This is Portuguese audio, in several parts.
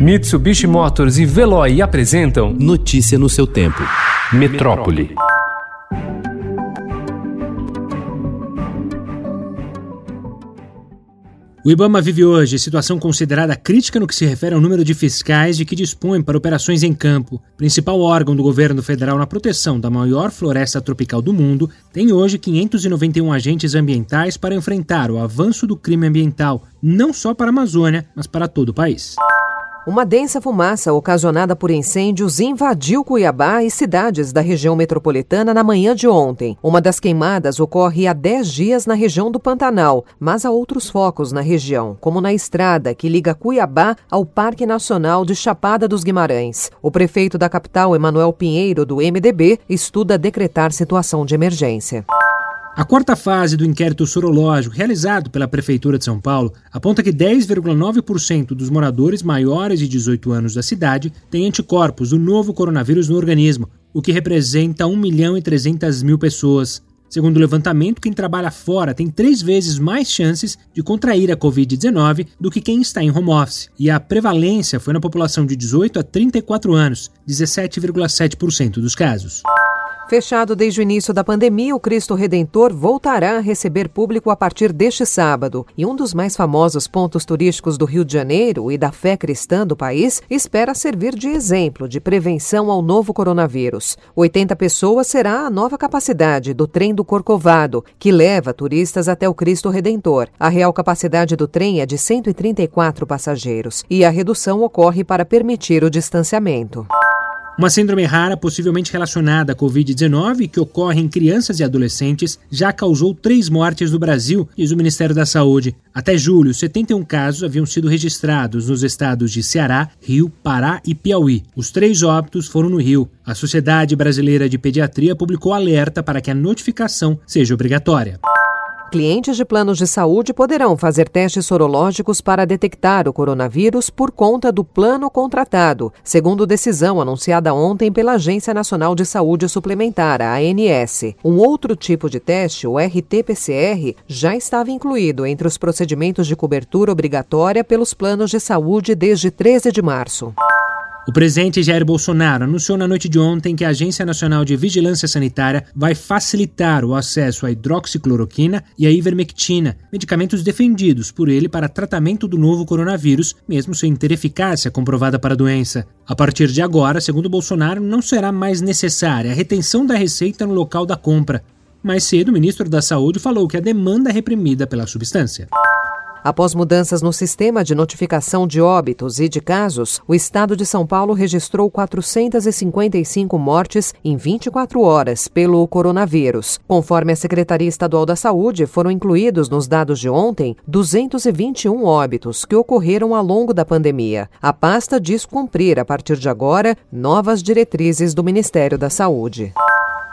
Mitsubishi Motors e Veloy apresentam Notícia no seu tempo. Metrópole. O Ibama vive hoje situação considerada crítica no que se refere ao número de fiscais de que dispõe para operações em campo. Principal órgão do governo federal na proteção da maior floresta tropical do mundo, tem hoje 591 agentes ambientais para enfrentar o avanço do crime ambiental, não só para a Amazônia, mas para todo o país. Uma densa fumaça ocasionada por incêndios invadiu Cuiabá e cidades da região metropolitana na manhã de ontem. Uma das queimadas ocorre há 10 dias na região do Pantanal, mas há outros focos na região, como na estrada que liga Cuiabá ao Parque Nacional de Chapada dos Guimarães. O prefeito da capital, Emanuel Pinheiro, do MDB, estuda decretar situação de emergência. A quarta fase do inquérito sorológico realizado pela Prefeitura de São Paulo aponta que 10,9% dos moradores maiores de 18 anos da cidade têm anticorpos do novo coronavírus no organismo, o que representa 1 milhão e 300 mil pessoas. Segundo o levantamento, quem trabalha fora tem três vezes mais chances de contrair a Covid-19 do que quem está em home office. E a prevalência foi na população de 18 a 34 anos, 17,7% dos casos. Fechado desde o início da pandemia, o Cristo Redentor voltará a receber público a partir deste sábado. E um dos mais famosos pontos turísticos do Rio de Janeiro e da fé cristã do país espera servir de exemplo de prevenção ao novo coronavírus. 80 pessoas será a nova capacidade do trem do Corcovado, que leva turistas até o Cristo Redentor. A real capacidade do trem é de 134 passageiros e a redução ocorre para permitir o distanciamento. Uma síndrome rara, possivelmente relacionada à Covid-19, que ocorre em crianças e adolescentes, já causou três mortes no Brasil, diz o Ministério da Saúde. Até julho, 71 casos haviam sido registrados nos estados de Ceará, Rio, Pará e Piauí. Os três óbitos foram no Rio. A Sociedade Brasileira de Pediatria publicou alerta para que a notificação seja obrigatória. Clientes de planos de saúde poderão fazer testes sorológicos para detectar o coronavírus por conta do plano contratado, segundo decisão anunciada ontem pela Agência Nacional de Saúde Suplementar, a ANS. Um outro tipo de teste, o RT-PCR, já estava incluído entre os procedimentos de cobertura obrigatória pelos planos de saúde desde 13 de março. O presidente Jair Bolsonaro anunciou na noite de ontem que a Agência Nacional de Vigilância Sanitária vai facilitar o acesso à hidroxicloroquina e à ivermectina, medicamentos defendidos por ele para tratamento do novo coronavírus, mesmo sem ter eficácia comprovada para a doença. A partir de agora, segundo Bolsonaro, não será mais necessária a retenção da receita no local da compra. Mais cedo, o ministro da Saúde falou que a demanda é reprimida pela substância. Após mudanças no sistema de notificação de óbitos e de casos, o estado de São Paulo registrou 455 mortes em 24 horas pelo coronavírus. Conforme a Secretaria Estadual da Saúde, foram incluídos nos dados de ontem 221 óbitos que ocorreram ao longo da pandemia. A pasta diz cumprir, a partir de agora, novas diretrizes do Ministério da Saúde.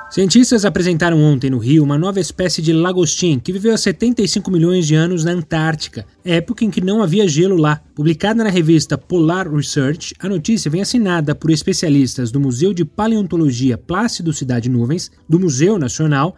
Cientistas apresentaram ontem no Rio uma nova espécie de lagostim que viveu há 75 milhões de anos na Antártica, época em que não havia gelo lá. Publicada na revista Polar Research, a notícia vem assinada por especialistas do Museu de Paleontologia Plácido Cidade Nuvens, do Museu Nacional,